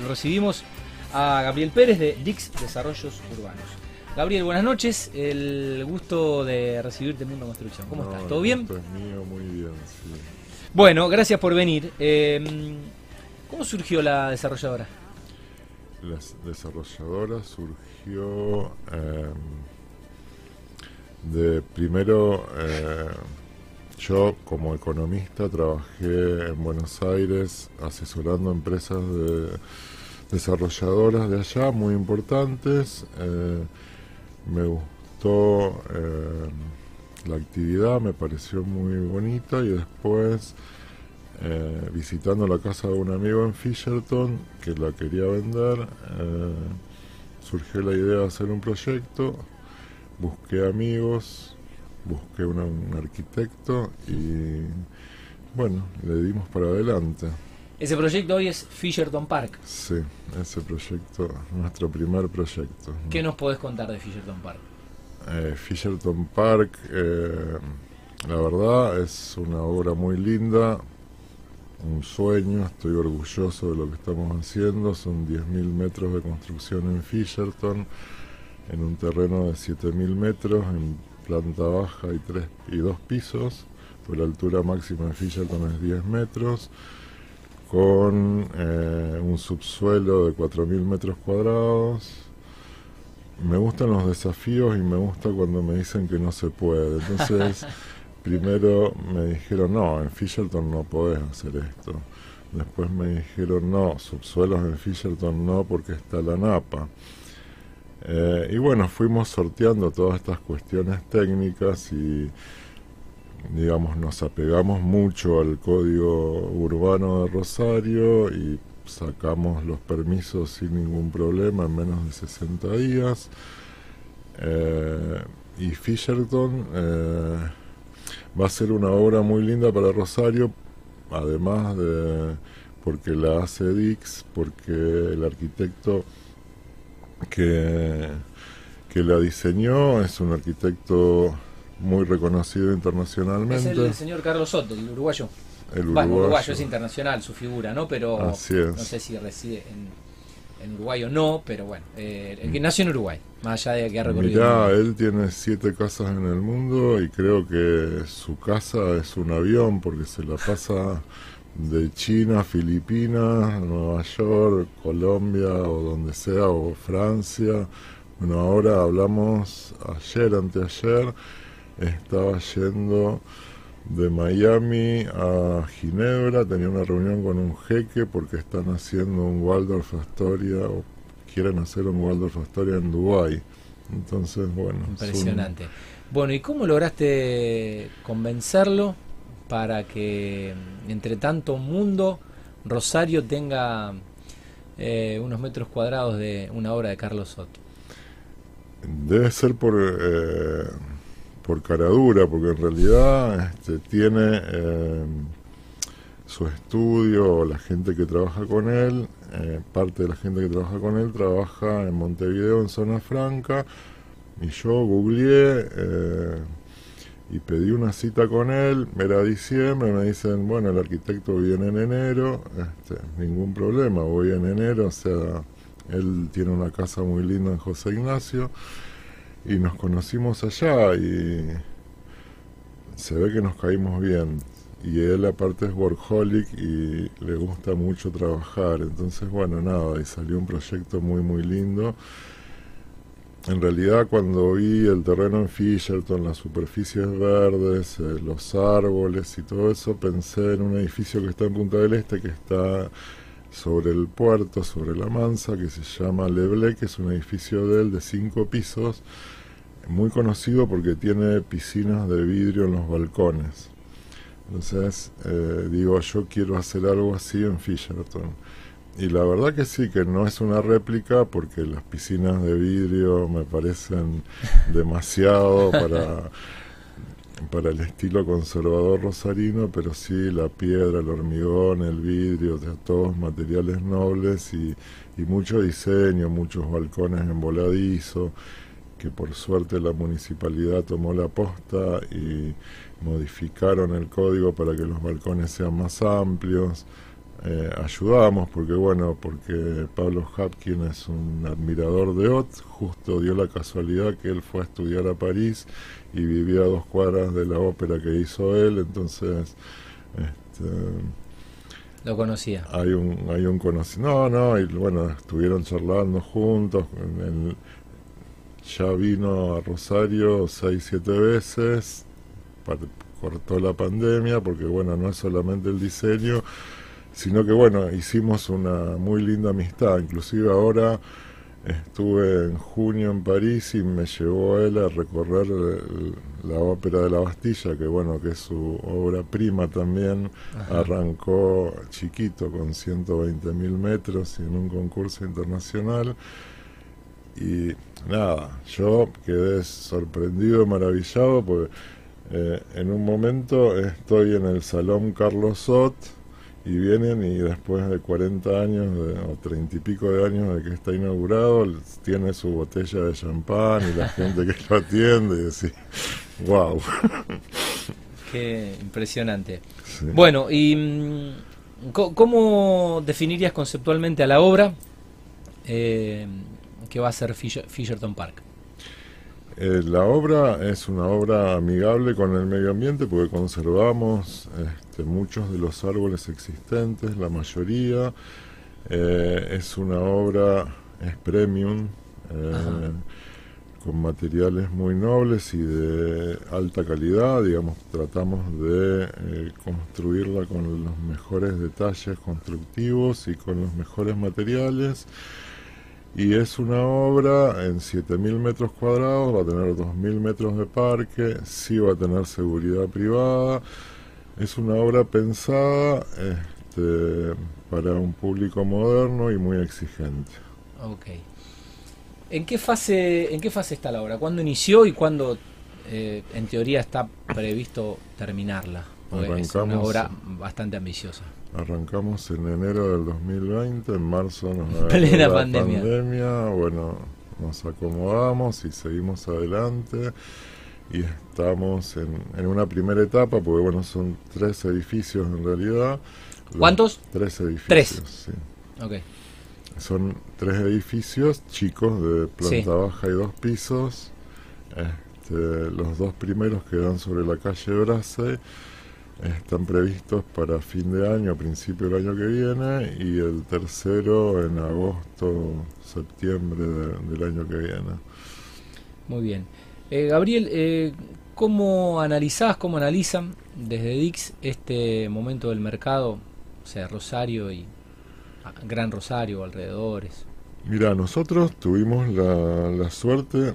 lo recibimos a Gabriel Pérez de Dix Desarrollos Urbanos. Gabriel, buenas noches. El gusto de recibirte en Mundo Construcción. ¿Cómo estás? ¿Todo bien? Mío, muy bien, sí. Bueno, gracias por venir. Eh, ¿Cómo surgió la desarrolladora? La desarrolladora surgió eh, de primero, eh, yo como economista trabajé en Buenos Aires asesorando empresas de desarrolladoras de allá muy importantes. Eh, me gustó eh, la actividad, me pareció muy bonita y después eh, visitando la casa de un amigo en Fisherton que la quería vender, surgió la idea de hacer un proyecto, busqué amigos, busqué una- un arquitecto y bueno, le dimos para adelante. Ese proyecto hoy es Fisherton Park. Sí, ese proyecto, nuestro primer proyecto. ¿Qué nos podés contar de Fisherton Park? Eh, Fisherton Park, eh, la verdad es una obra muy linda, un sueño, estoy orgulloso de lo que estamos haciendo, son 10.000 metros de construcción en Fisherton, en un terreno de 7.000 metros, en planta baja y, tres, y dos pisos, pues la altura máxima de Fisherton es 10 metros, con eh, un subsuelo de 4.000 metros cuadrados, me gustan los desafíos y me gusta cuando me dicen que no se puede. Entonces, primero me dijeron, no, en Fisherton no podés hacer esto. Después me dijeron, no, subsuelos en Fisherton no, porque está la napa. Eh, y bueno, fuimos sorteando todas estas cuestiones técnicas y, digamos, nos apegamos mucho al código urbano de Rosario y sacamos los permisos sin ningún problema en menos de 60 días. Eh, y Fisherton eh, va a ser una obra muy linda para Rosario, además de porque la hace Dix, porque el arquitecto que, que la diseñó es un arquitecto muy reconocido internacionalmente. Es el señor Carlos Soto, el uruguayo. el Bueno, uruguayo. uruguayo es internacional su figura, ¿no? Pero no sé si reside en, en Uruguay o no, pero bueno, eh, el que nació en Uruguay, más allá de que ha recorrido. Mirá, el él tiene siete casas en el mundo y creo que su casa es un avión porque se la pasa de China, Filipinas, Nueva York, Colombia o donde sea, o Francia. Bueno, ahora hablamos ayer, anteayer, estaba yendo de Miami a Ginebra, tenía una reunión con un jeque porque están haciendo un Waldorf Astoria o quieren hacer un Waldorf Astoria en Dubái. Entonces, bueno, Impresionante. Bueno, ¿y cómo lograste convencerlo para que mm, entre tanto mundo Rosario tenga eh, unos metros cuadrados de una obra de Carlos Soto? Debe ser por, eh, por caradura, porque en realidad este, tiene eh, su estudio, la gente que trabaja con él, eh, parte de la gente que trabaja con él trabaja en Montevideo, en Zona Franca, y yo googleé y pedí una cita con él, era diciembre, me dicen, bueno, el arquitecto viene en enero, este, ningún problema, voy en enero, o sea, él tiene una casa muy linda en José Ignacio y nos conocimos allá y se ve que nos caímos bien. Y él aparte es workaholic y le gusta mucho trabajar. Entonces, bueno, nada, y salió un proyecto muy, muy lindo. En realidad, cuando vi el terreno en Fisherton, las superficies verdes, eh, los árboles y todo eso, pensé en un edificio que está en Punta del Este, que está sobre el puerto, sobre la Mansa, que se llama Leble, que es un edificio de él de cinco pisos, muy conocido porque tiene piscinas de vidrio en los balcones. Entonces, eh, digo, yo quiero hacer algo así en Fisherton. Y la verdad que sí, que no es una réplica porque las piscinas de vidrio me parecen demasiado para, para el estilo conservador rosarino, pero sí la piedra, el hormigón, el vidrio, o sea, todos materiales nobles y, y mucho diseño, muchos balcones en voladizo, que por suerte la municipalidad tomó la posta y modificaron el código para que los balcones sean más amplios. Eh, ayudamos, porque bueno, porque Pablo Hapkin es un admirador de Ott, justo dio la casualidad que él fue a estudiar a París y vivía a dos cuadras de la ópera que hizo él, entonces... Este, lo conocía. Hay un, hay un conocido. No, no, y bueno, estuvieron charlando juntos. ya vino a Rosario seis, siete veces. cortó la pandemia, porque bueno, no es solamente el diseño, sino que bueno, hicimos una muy linda amistad. Inclusive ahora Estuve en junio en París y me llevó él a recorrer la ópera de la Bastilla, que bueno, que es su obra prima también. Arrancó chiquito con 120 mil metros y en un concurso internacional. Y nada, yo quedé sorprendido, maravillado, porque eh, en un momento estoy en el Salón Carlos Sot y vienen y después de 40 años o 30 y pico de años de que está inaugurado, tiene su botella de champán y la gente que lo atiende y decís, wow. Qué impresionante. Bueno, ¿y mm, cómo definirías conceptualmente a la obra eh, que va a ser Fisherton Park? Eh, la obra es una obra amigable con el medio ambiente porque conservamos este, muchos de los árboles existentes, la mayoría. Eh, es una obra, es premium, eh, con materiales muy nobles y de alta calidad. Digamos, tratamos de construirla con los mejores detalles constructivos y con los mejores materiales y es una obra en 7.000 metros cuadrados, va a tener 2.000 metros de parque, sí va a tener seguridad privada. Es una obra pensada este, para un público moderno y muy exigente. Ok. ¿En qué fase, en qué fase está la obra? ¿Cuándo inició y cuándo, eh, en teoría, está previsto terminarla? Es una obra bastante ambiciosa. Arrancamos en enero del 2020, en marzo nos la pandemia. Bueno, nos acomodamos y seguimos adelante. Y estamos en, una primera etapa, porque bueno, son tres edificios en realidad. ¿Cuántos? tres edificios. Tres. Sí. Okay. Son tres edificios chicos de planta baja y dos pisos. Este, los dos primeros quedan sobre la calle Brase están previstos para fin de año, principio del año que viene, y el tercero en agosto, septiembre del año que viene. Muy bien. Eh, Gabriel, eh, ¿cómo analizás, cómo analizan desde Dix este momento del mercado, o sea, Rosario y ah, Gran Rosario, alrededores? Mira, nosotros tuvimos la, la suerte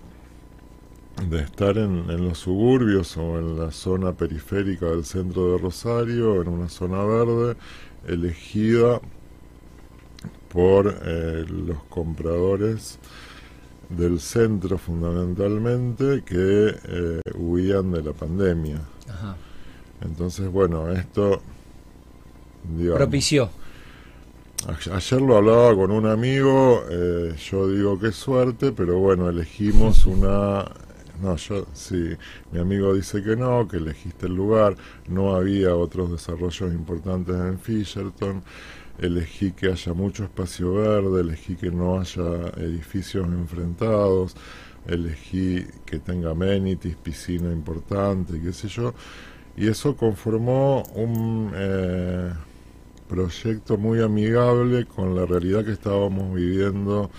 de estar en, los suburbios o en la zona periférica del centro de Rosario, en una zona verde, elegida por eh, los compradores del centro fundamentalmente que eh, huían de la pandemia. Entonces, bueno, esto... Propició. Ayer lo hablaba con un amigo, eh, yo digo qué suerte, pero bueno, elegimos una no, yo sí, mi amigo dice que no, que elegiste el lugar, no había otros desarrollos importantes en Fisherton, elegí que haya mucho espacio verde, elegí que no haya edificios enfrentados, elegí que tenga amenities, piscina importante, qué sé yo, y eso conformó un eh, proyecto muy amigable con la realidad que estábamos viviendo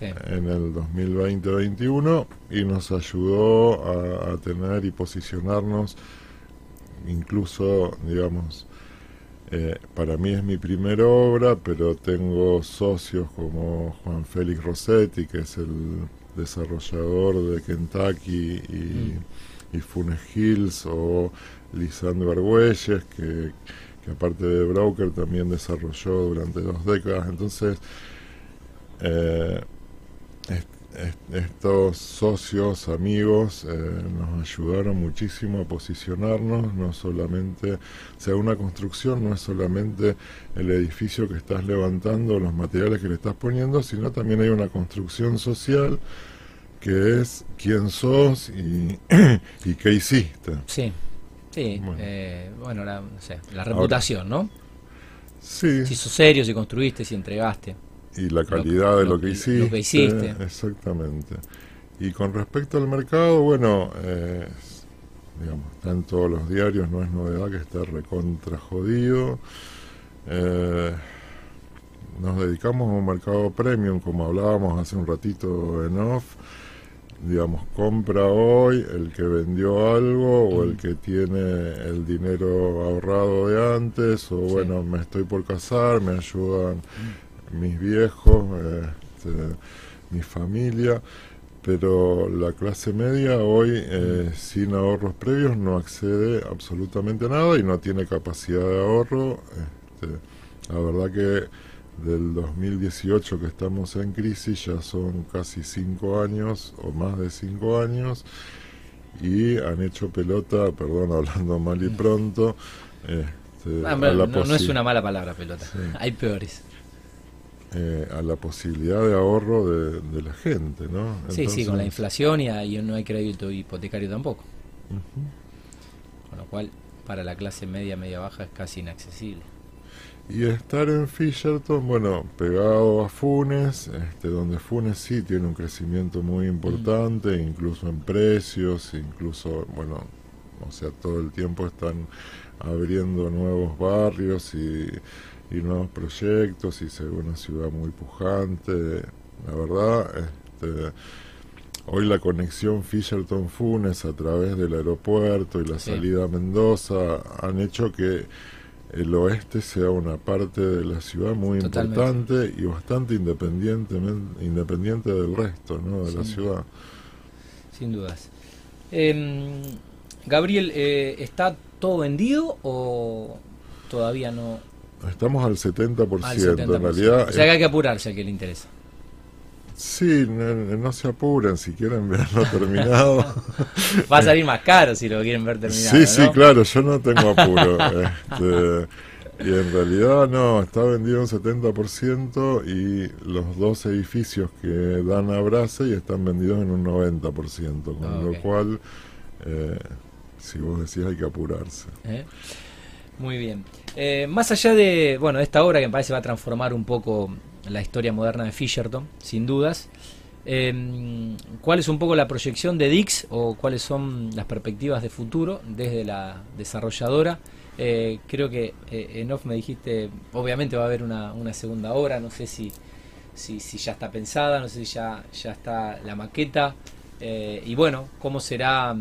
en el 2020-21 y nos ayudó a, tener y posicionarnos incluso, digamos, eh, para mí es mi primera obra, pero tengo socios como Juan Félix Rossetti, que es el desarrollador de Kentucky y, mm. Funes Hills, o Lisandro Argüelles, que, que aparte de Broker también desarrolló durante dos décadas. Entonces, eh, estos socios, amigos, eh, nos ayudaron muchísimo a posicionarnos, no solamente, o sea, una construcción no es solamente el edificio que estás levantando, los materiales que le estás poniendo, sino también hay una construcción social que es quién sos y, y qué hiciste. Sí, sí, bueno, eh, la, reputación, ¿no? Sí. Si sos serio, si construiste, si entregaste. Y la calidad de lo, que hiciste. Lo que hiciste. Exactamente. Y con respecto al mercado, bueno, eh, digamos, está en todos los diarios, no es novedad que está recontra jodido. Eh, nos dedicamos a un mercado premium, como hablábamos hace un ratito en off. Digamos, compra hoy el que vendió algo o el mm. que tiene el dinero ahorrado de antes, o bueno, me estoy por casar, me ayudan mm. Mis viejos, este, mi familia pero la clase media hoy eh, sin ahorros previos no accede absolutamente a nada y no tiene capacidad de ahorro. Este, la verdad que del 2018 que estamos en crisis ya son casi cinco años o más de cinco años y han hecho pelota, perdón, hablando mal y pronto. Este, ah, no, es una mala palabra pelota, hay peores. Eh, a la posibilidad de ahorro de, la gente, ¿no? sí, sí, con la inflación y, ahí no hay crédito hipotecario tampoco. Con lo cual, para la clase media, media baja es casi inaccesible. Y estar en Fisherton, bueno, pegado a Funes, este, donde Funes sí tiene un crecimiento muy importante, mm. incluso en precios, incluso, bueno, o sea, todo el tiempo están abriendo nuevos barrios y y nuevos proyectos y se ve una ciudad muy pujante. La verdad, este, hoy la conexión Fisherton-Funes a través del aeropuerto y la salida a Mendoza han hecho que el oeste sea una parte de la ciudad muy importante y bastante independiente, independiente del resto ¿no? de la ciudad. Sin dudas. Em, Gabriel, eh, ¿está todo vendido o todavía no? Estamos al 70%, en realidad. O sea que hay que apurarse a que le interesa. Sí, no, se apuren si quieren verlo terminado. Va a salir más caro si lo quieren ver terminado. Sí, sí, claro, yo no tengo apuro. este, y en realidad no, está vendido un 70% y los dos edificios que dan a y están vendidos en un 90%, con ah, lo cual, eh, si vos decís, hay que apurarse. ¿Eh? Muy bien. Eh, más allá de, bueno, esta obra que me parece va a transformar un poco la historia moderna de Fisherton, sin dudas, em, ¿cuál es un poco la proyección de Dix o cuáles son las perspectivas de futuro desde la desarrolladora? Eh, creo que eh, en off me dijiste, obviamente va a haber una, segunda obra, no sé si, si, ya está pensada, no sé si ya, ya está la maqueta, y bueno, cómo será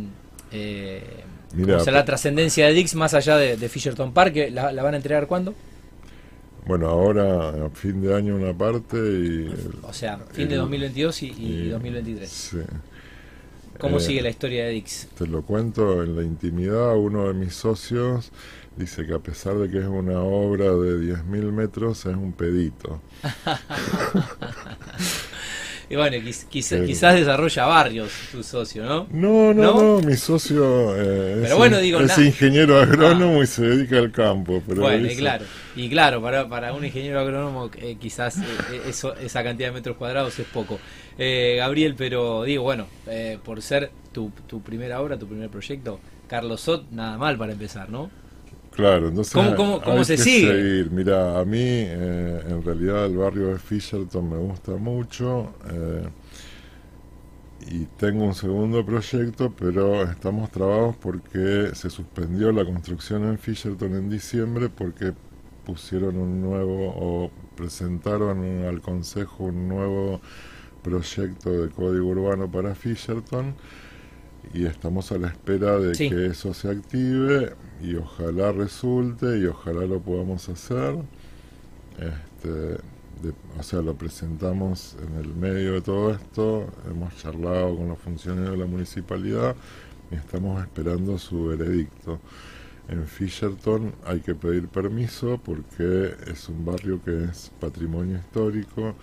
o sea, la trascendencia de Dix más allá de, Fisherton Park, ¿la, van a entregar cuándo? Bueno, ahora a fin de año una parte y... O sea, fin de 2022 y, 2023. Sí. ¿Cómo eh, sigue la historia de Dix? Te lo cuento en la intimidad. Uno de mis socios dice que a pesar de que es una obra de 10.000 metros, es un pedito. Y bueno, quizás desarrolla barrios tu socio, ¿no? No, no, no, mi socio eh, es, ingeniero agrónomo y se dedica al campo. Pero bueno, y claro, y claro para, para un ingeniero agrónomo eh, quizás eh, eso, esa cantidad de metros cuadrados es poco. Gabriel, pero digo, bueno, por ser tu, tu primera obra, tu primer proyecto, Carlos Sot, nada mal para empezar, ¿no? Claro, entonces ¿Cómo, cómo, se sigue? Mira, a mí eh, en realidad el barrio de Fisherton me gusta mucho eh, y tengo un segundo proyecto, pero estamos trabados porque se suspendió la construcción en Fisherton en diciembre porque pusieron un nuevo o presentaron al Consejo un nuevo proyecto de código urbano para Fisherton y estamos a la espera de que eso se active y ojalá resulte y ojalá lo podamos hacer. Este, o sea, lo presentamos en el medio de todo esto, hemos charlado con los funcionarios de la municipalidad y estamos esperando su veredicto. En Fisherton hay que pedir permiso porque es un barrio que es patrimonio histórico,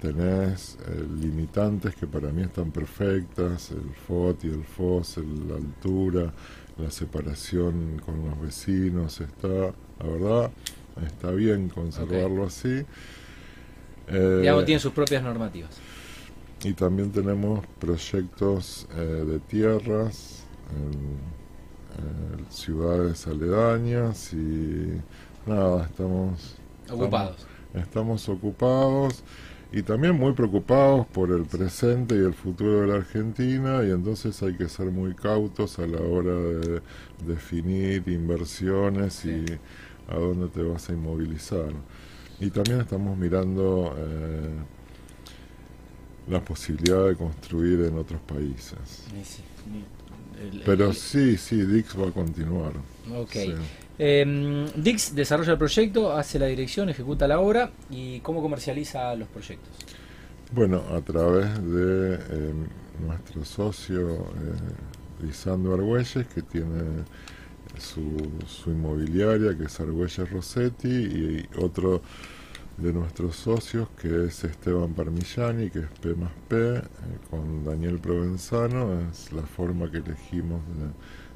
tenés eh, limitantes que para mí están perfectas, el FOT y el FOS, la altura, la separación con los vecinos, está, la verdad, está bien conservarlo así. Eh, tiene sus propias normativas. Y también tenemos proyectos eh, de tierras en, ciudades aledañas y nada, estamos ocupados. Estamos, ocupados y también muy preocupados por el presente y el futuro de la Argentina y entonces hay que ser muy cautos a la hora de definir inversiones y a dónde te vas a inmovilizar. Y también estamos mirando eh, la posibilidad de construir en otros países. Pero sí, sí, Dix va a continuar. Ok. Em, Dix desarrolla el proyecto, hace la dirección, ejecuta la obra y cómo comercializa los proyectos. Bueno, a través de em, nuestro socio eh, Lisandro Argüelles, que tiene su, su inmobiliaria, que es Argüelles Rossetti, y otro de nuestros socios, que es Esteban Parmigiani, que es P más P, eh, con Daniel Provenzano, es la forma que elegimos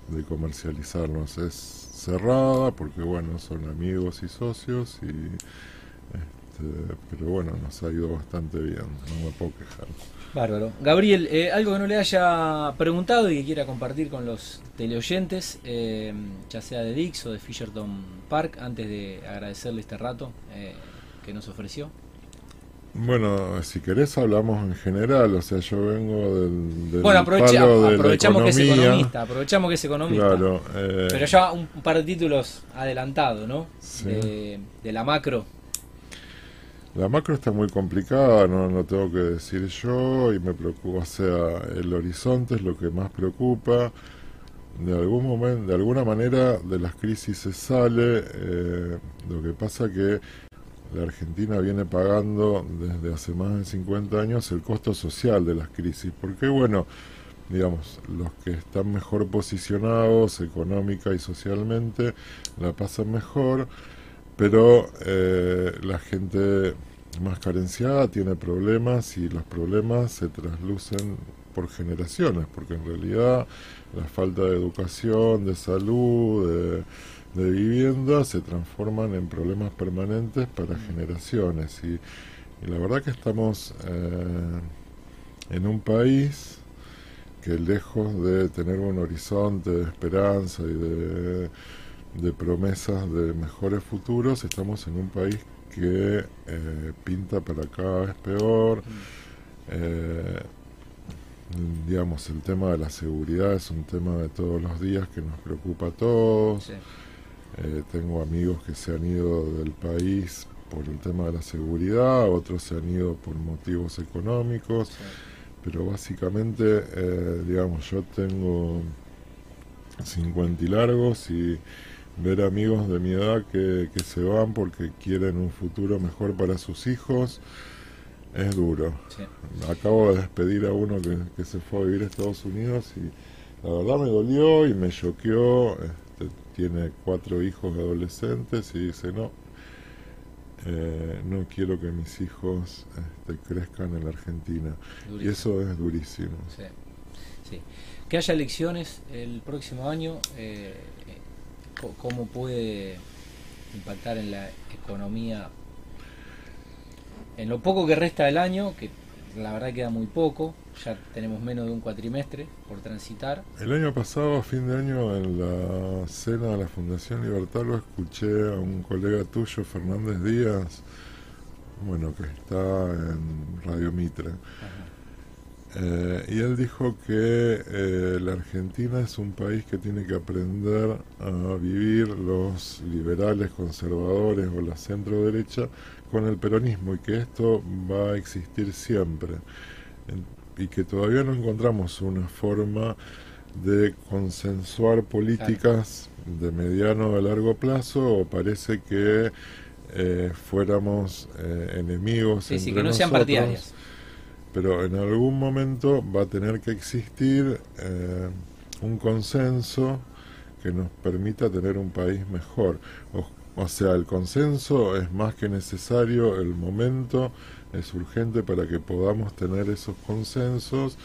de, comercializarnos. Es cerrada porque, bueno, son amigos y socios, y este, pero bueno, nos ha ido bastante bien, no me puedo quejar. Bárbaro. Gabriel, eh, algo que no le haya preguntado y que quiera compartir con los teleoyentes, eh, ya sea de Dix o de Fisherton Park, antes de agradecerle este rato que nos ofreció? Bueno, si querés hablamos en general, o sea, yo vengo del, bueno, aprovechamos que es economista, aprovechamos que es economista. Claro, eh, pero ya un, par de títulos adelantados, ¿no? De, la macro. La macro está muy complicada, no, no tengo que decir yo, y me preocupa, o sea, el horizonte es lo que más preocupa. De algún momento, de alguna manera, de las crisis se sale. Eh, lo que pasa que la Argentina viene pagando desde hace más de 50 años el costo social de las crisis, porque bueno, digamos, los que están mejor posicionados económica y socialmente la pasan mejor, pero eh, la gente más carenciada tiene problemas y los problemas se traslucen por generaciones, porque en realidad la falta de educación, de salud, de de vivienda se transforman en problemas permanentes para generaciones y, la verdad que estamos eh, en un país que lejos de tener un horizonte de esperanza y de, promesas de mejores futuros, estamos en un país que eh, pinta para cada vez peor. Eh, digamos, el tema de la seguridad es un tema de todos los días que nos preocupa a todos. Eh, tengo amigos que se han ido del país por el tema de la seguridad, otros se han ido por motivos económicos, pero básicamente, eh, digamos, yo tengo 50 y largos y ver amigos de mi edad que, se van porque quieren un futuro mejor para sus hijos es duro. Acabo de despedir a uno que, que, se fue a vivir a Estados Unidos y la verdad me dolió y me choqueó tiene cuatro hijos adolescentes y dice, no, eh, no quiero que mis hijos este, crezcan en la Argentina. Y eso es durísimo. Sí, Que haya elecciones el próximo año, eh, ¿cómo puede impactar en la economía? En lo poco que resta del año, que la verdad queda muy poco, ya tenemos menos de un cuatrimestre por transitar. El año pasado, a fin de año, en la cena de la Fundación Libertad, lo escuché a un colega tuyo, Fernández Díaz, bueno, que está en Radio Mitre. Eh, y él dijo que eh, la Argentina es un país que tiene que aprender a vivir los liberales conservadores o la centro derecha con el peronismo y que esto va a existir siempre. Y que todavía no encontramos una forma de consensuar políticas de mediano a largo plazo o parece que eh, fuéramos eh, enemigos sí, que no sean partidarias pero en algún momento va a tener que existir eh, un consenso que nos permita tener un país mejor. O sea, el consenso es más que necesario, el momento es urgente para que podamos tener esos consensos.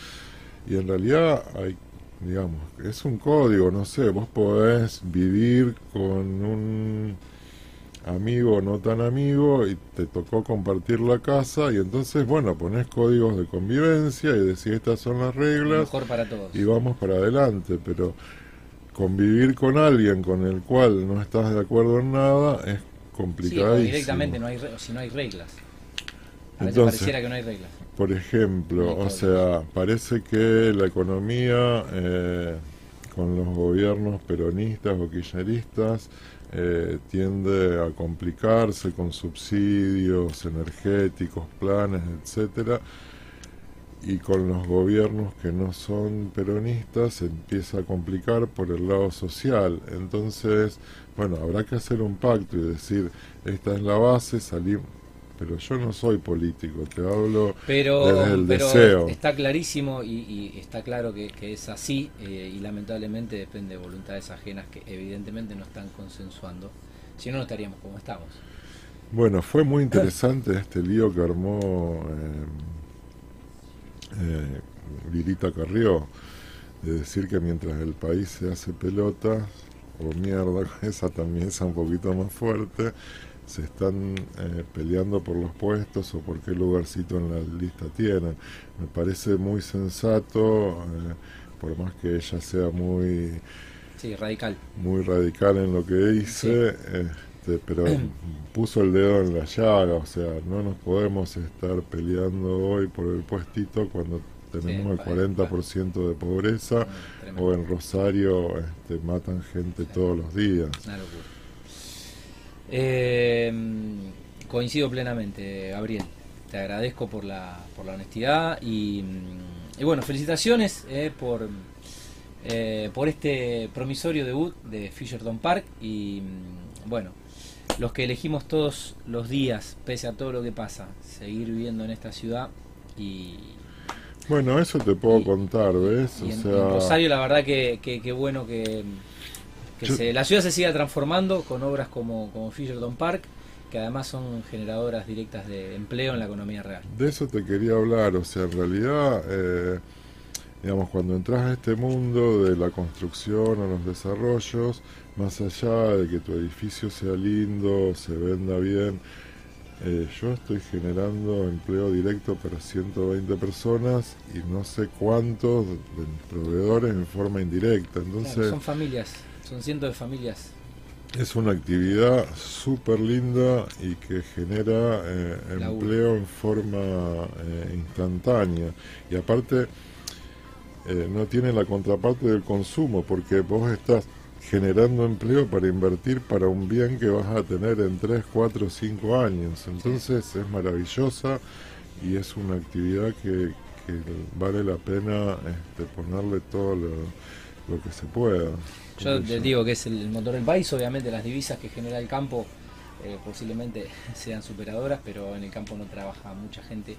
Y en realidad hay, digamos, es un código, no sé, vos podés vivir con un amigo no tan amigo y te tocó compartir la casa y entonces, bueno, ponés códigos de convivencia y decís estas son las reglas mejor para todos. y vamos para adelante, pero convivir con alguien con el cual no estás de acuerdo en nada es complicadísimo. directamente no hay, si no hay reglas. A veces Entonces, pareciera que no hay reglas. Por ejemplo, o sea, parece que la economía eh, con los gobiernos peronistas o kirchneristas eh, tiende a complicarse con subsidios energéticos, planes, etcétera, y con los gobiernos que no son peronistas se empieza a complicar por el lado social. Entonces, bueno, habrá que hacer un pacto y decir, esta es la base, salimos. Pero yo no soy político, te hablo Pero, desde el pero deseo. está clarísimo y, y está claro que, que es así eh, y lamentablemente depende de voluntades ajenas que evidentemente no están consensuando. Si no, no estaríamos como estamos. Bueno, fue muy interesante este lío que armó eh, eh, Lirita Carrió, de decir que mientras el país se hace pelota, o mierda, esa también es un poquito más fuerte, se están eh, peleando por los puestos o por qué lugarcito en la lista tienen. Me parece muy sensato, eh, por más que ella sea muy Sí, radical. muy radical en lo que dice, este, pero puso el dedo en la llaga, o sea, no nos podemos estar peleando hoy por el puestito cuando tenemos Sí, el 40% de pobreza Tremendo. o en Rosario este, matan gente todos los días. Una locura. Eh, coincido plenamente, Gabriel. Te agradezco por la, por la honestidad y, y bueno, felicitaciones eh, por, eh, por este promisorio debut de Fisherton Park y bueno, los que elegimos todos los días, pese a todo lo que pasa, seguir viviendo en esta ciudad y, Bueno, eso te puedo Y- contar, ¿ves? y O en, sea, en Rosario la verdad que, que, que bueno que, que Yo- se- la ciudad se siga transformando con obras como, como Fisherton Park, que además son generadoras directas de empleo en la economía real. De eso te quería hablar, o sea, en realidad, eh, digamos, cuando entras a este mundo de la construcción o los desarrollos, más allá de que tu edificio sea lindo, se venda bien, eh, yo estoy generando empleo directo para 120 personas y no sé cuántos de mis proveedores en forma indirecta. Claro, Entonces, son familias, son cientos de familias. es una actividad súper linda y que genera eh, empleo en forma eh, instantánea. Y aparte, eh, no tiene la contraparte del consumo, porque vos estás generando empleo para invertir para un bien que vas a tener en 3, 4, 5 años. Entonces es maravillosa y es una actividad que, que vale la pena este, ponerle todo lo, lo que se pueda. Yo eso. digo que es el motor del país, obviamente las divisas que genera el campo eh, posiblemente sean superadoras, pero en el campo no trabaja mucha gente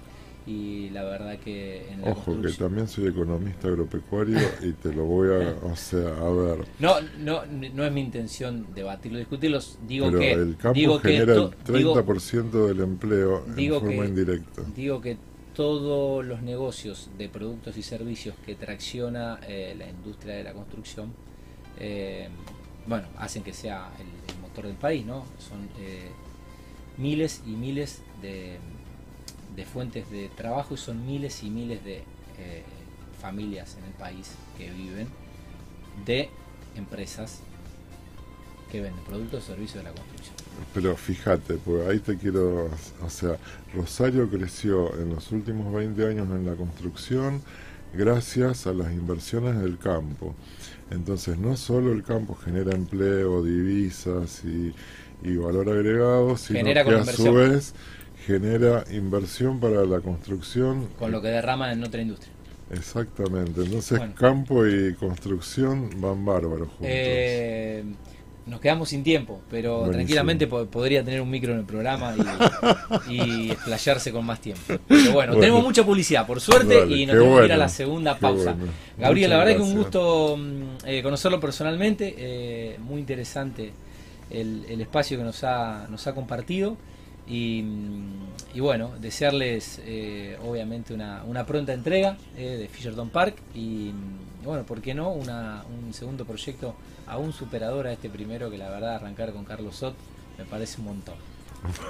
y la verdad que en la Ojo, que también soy economista agropecuario y te lo voy a, o sea, a ver. No, no, no es mi intención debatirlo, discutirlo. Digo Pero que el campo digo genera el digo- 30% del empleo digo en forma que- indirecta. Digo que todos los negocios de productos y servicios que tracciona eh, la industria de la construcción, eh, bueno, hacen que sea el, motor del país, ¿no? Son eh, miles y miles de, fuentes de trabajo y son miles y miles de eh, familias en el país que viven de empresas que venden productos y servicios de la construcción. Pero fíjate, pues ahí te quiero, o sea, Rosario creció en los últimos 20 años en la construcción gracias a las inversiones del campo. Entonces, no solo el campo genera empleo, divisas y, y valor agregado, sino Genera que a su vez genera inversión para la construcción. Con lo que derrama en otra industria. Exactamente, entonces Bueno. campo y construcción van bárbaros juntos. Eh, nos quedamos sin tiempo, pero Buenísimo. tranquilamente po- podría tener un micro en el programa y, y explayarse con más tiempo. Pero bueno, Bueno. tenemos mucha publicidad, por suerte, y nos tenemos que ir a la segunda pausa. bueno. Gabriel, la verdad que un gracias. gusto mm, eh, conocerlo personalmente, eh, muy interesante el, el espacio que nos ha, nos ha compartido. Y, mm, y bueno, desearles eh, obviamente una, una pronta entrega eh, de Fisherton Park y mm, bueno, ¿por qué no? Una, un segundo proyecto aún superador a este primero que la verdad arrancar con Carlos Sot me parece un montón.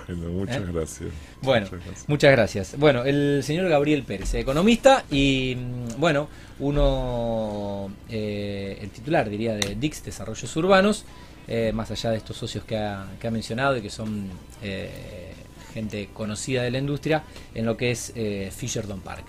Bueno, muchas ¿Eh? gracias. Bueno, Muchas gracias. muchas gracias. Bueno, el señor Gabriel Pérez, economista y, mm, bueno, uno, eh, el titular, diría, de Dix Desarrollos Urbanos eh, más allá de estos socios que ha, que ha mencionado y que son eh, gente conocida de la industria, en lo que es eh, Fisherton Park.